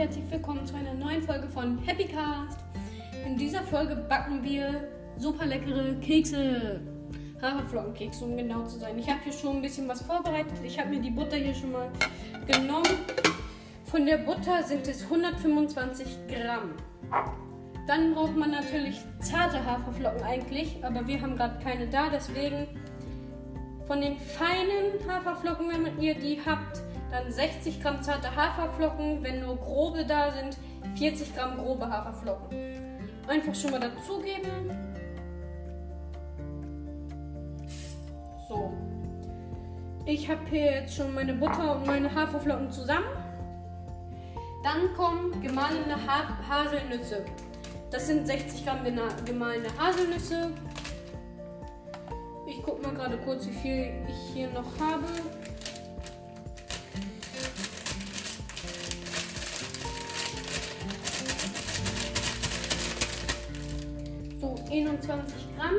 herzlich willkommen zu einer neuen Folge von Happy Cast. In dieser Folge backen wir super leckere Kekse. Haferflockenkekse, um genau zu sein. Ich habe hier schon ein bisschen was vorbereitet. Ich habe mir die Butter hier schon mal genommen. Von der Butter sind es 125 Gramm. Dann braucht man natürlich zarte Haferflocken eigentlich, aber wir haben gerade keine da, deswegen von den feinen Haferflocken, wenn ihr die habt, dann 60 Gramm zarte Haferflocken. Wenn nur grobe da sind, 40 Gramm grobe Haferflocken. Einfach schon mal dazugeben. So. Ich habe hier jetzt schon meine Butter und meine Haferflocken zusammen. Dann kommen gemahlene ha Haselnüsse. Das sind 60 Gramm gemahlene Haselnüsse. Ich gucke mal gerade kurz, wie viel ich hier noch habe. 21 Gramm.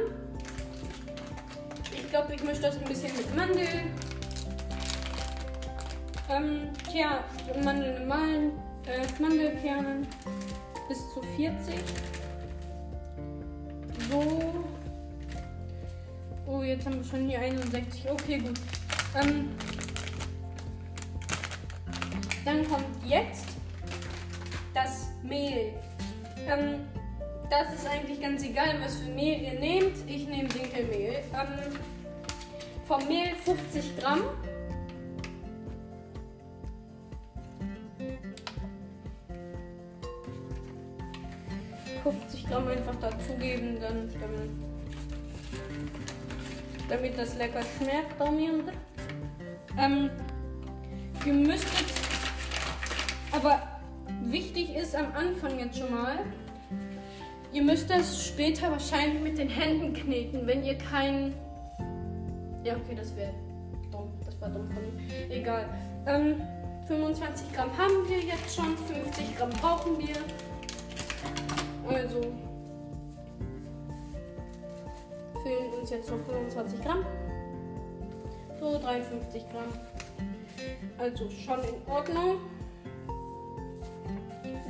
Ich glaube, ich mische das ein bisschen mit Mandel. Ähm, tja, Mandeln malen, äh, Mandelkernen bis zu 40. So. Oh, jetzt haben wir schon hier 61. Okay, gut. Ähm, dann kommt jetzt das Mehl. Ähm, das ist eigentlich ganz egal, was für Mehl ihr nehmt. Ich nehme Dinkelmehl. Ähm, vom Mehl 50 Gramm. Gramm einfach dazugeben, dann, damit, damit das lecker schmeckt bei mir. Ähm, ihr müsstet, aber wichtig ist am Anfang jetzt schon mal, ihr müsst das später wahrscheinlich mit den Händen kneten, wenn ihr kein, ja okay, das wäre dumm, das war dumm von mir, egal. Ähm, 25 Gramm haben wir jetzt schon, 50 Gramm brauchen wir. Also fehlen uns jetzt noch 25 Gramm. So 53 Gramm. Also schon in Ordnung.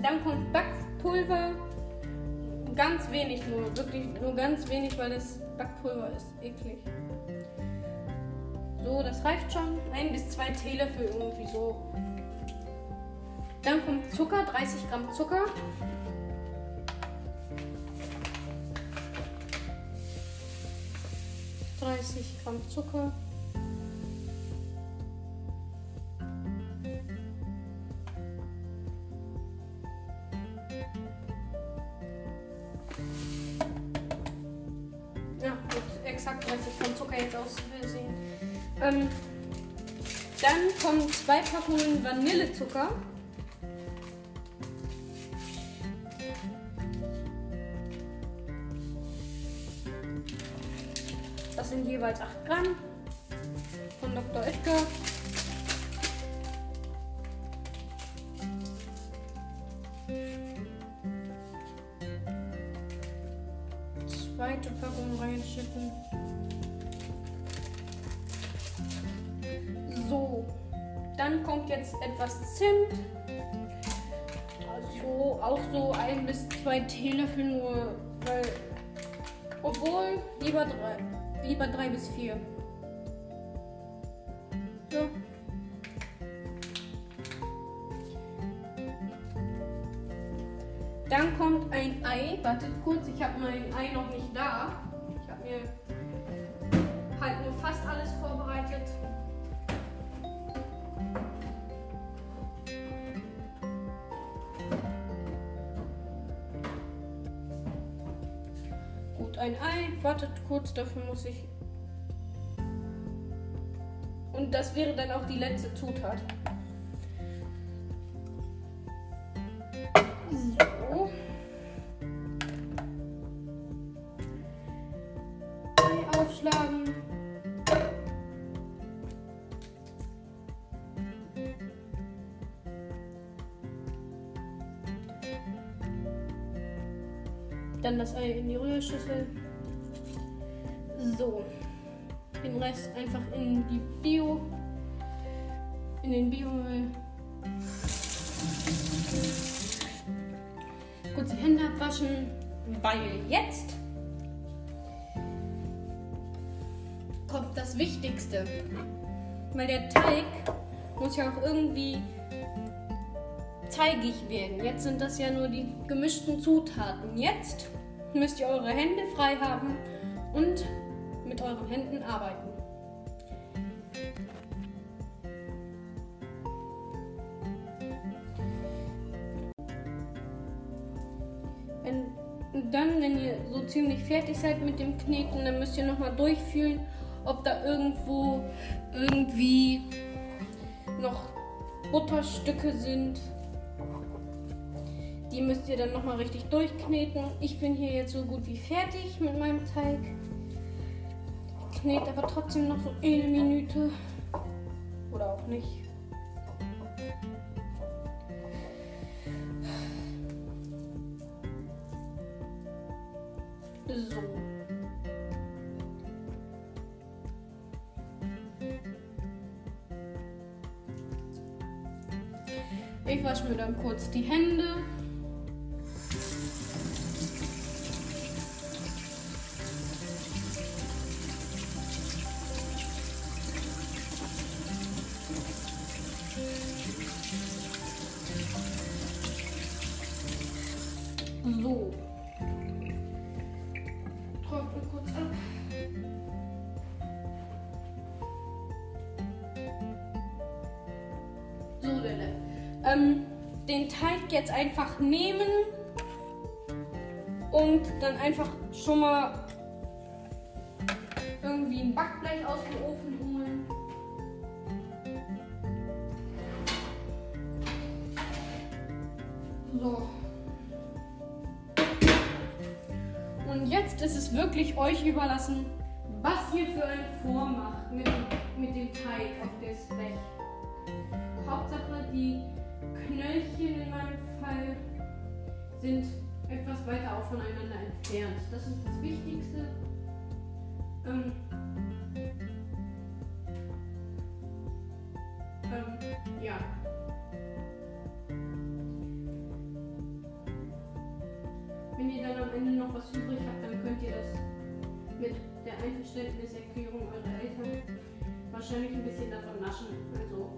Dann kommt Backpulver. Ganz wenig nur, wirklich nur ganz wenig, weil das Backpulver ist eklig. So, das reicht schon. Ein bis zwei Teelöffel irgendwie so. Dann kommt Zucker, 30 Gramm Zucker. 30 Gramm Zucker. Dann kommen zwei Packungen Vanillezucker. Das sind jeweils 8 Gramm von Dr. Oetker. Zweite Packung reinschicken. Dann kommt jetzt etwas Zimt. Also auch so ein bis zwei Teelöffel nur, weil obwohl lieber drei. Lieber drei bis vier. So. Dann kommt ein Ei. Wartet kurz, ich habe mein Ei noch nicht da. Ich habe mir halt nur fast alles vorbereitet. Ein Ei. Wartet kurz, dafür muss ich. Und das wäre dann auch die letzte Zutat. Das Ei in die Rührschüssel. So. Den Rest einfach in die Bio. In den Biomüll. Kurz die Hände abwaschen, weil jetzt kommt das Wichtigste. Weil der Teig muss ja auch irgendwie teigig werden. Jetzt sind das ja nur die gemischten Zutaten. Jetzt müsst ihr eure Hände frei haben und mit euren Händen arbeiten. Dann, wenn ihr so ziemlich fertig seid mit dem Kneten, dann müsst ihr nochmal durchfühlen, ob da irgendwo irgendwie noch Butterstücke sind. Die müsst ihr dann nochmal richtig durchkneten. Ich bin hier jetzt so gut wie fertig mit meinem Teig. Knete aber trotzdem noch so eine Minute. Oder auch nicht. So. Ich wasche mir dann kurz die Hände. So. Trockne kurz ab. So, Lille. Ähm, den Teig jetzt einfach nehmen und dann einfach schon mal irgendwie ein Backblech aus dem Ofen holen. So. Jetzt ist es wirklich euch überlassen, was ihr für eine Form macht mit, mit dem Teig auf das Blech. Hauptsache die Knöllchen in meinem Fall sind etwas weiter auch voneinander entfernt. Das ist das Wichtigste. Ähm, ähm, ja. Wenn ihr dann am Ende noch was übrig habt, dann könnt ihr das mit der Einverständniserklärung eurer Eltern wahrscheinlich ein bisschen davon naschen. Also,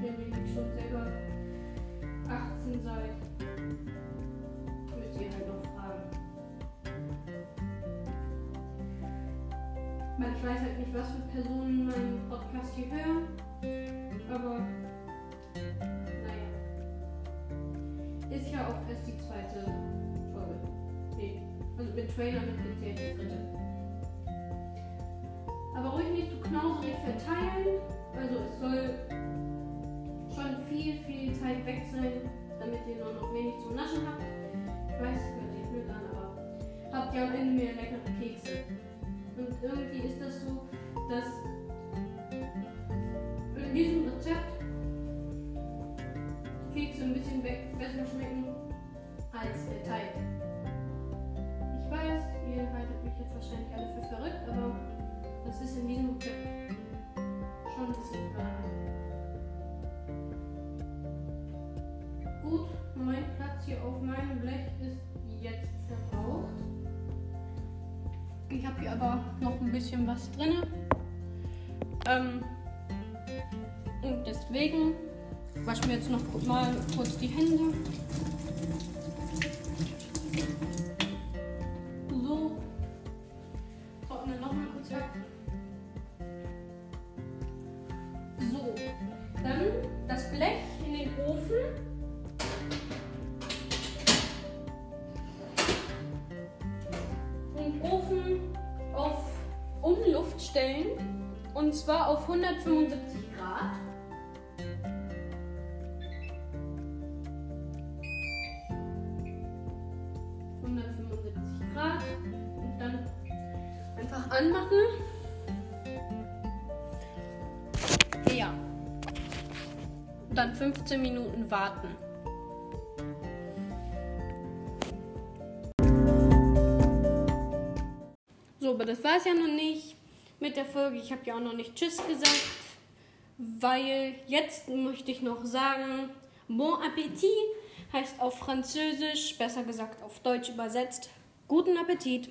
wenn ihr schon selber 18 seid, müsst ihr halt noch fragen. Weil ich weiß halt nicht, was für Personen meinen Podcast hier hören, aber naja. Ist ja auch erst die zweite. Nee, also mit Trailer mitgezählt die dritte. Aber ruhig nicht zu knauserig verteilen. Also es soll schon viel, viel Teig weg sein, damit ihr nur noch wenig zum Naschen habt. Ich weiß, es hört sich blöd an, aber habt ihr am Ende mehr leckere Kekse. Und irgendwie ist das so, dass in diesem Rezept Kekse ein bisschen be besser schmecken als der Teig. Das ist in diesem Rezept schon klar. Gut, mein Platz hier auf meinem Blech ist jetzt verbraucht. Ich habe hier aber noch ein bisschen was drin. Ähm, und deswegen waschen wir jetzt noch mal kurz die Hände. So. Trocknen noch Und zwar auf 175 Grad. Grad und dann einfach anmachen. Ja. Und dann 15 Minuten warten. So, aber das war es ja noch nicht mit der Folge. Ich habe ja auch noch nicht Tschüss gesagt, weil jetzt möchte ich noch sagen, Bon Appetit heißt auf Französisch, besser gesagt auf Deutsch übersetzt, guten Appetit.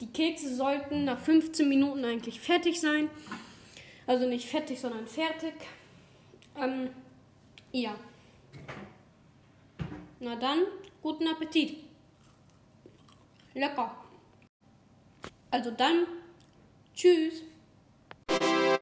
Die Kekse sollten nach 15 Minuten eigentlich fertig sein. Also nicht fertig, sondern fertig. Ähm, ja. Na dann, guten Appetit. Lecker. Also dann, Tschüss!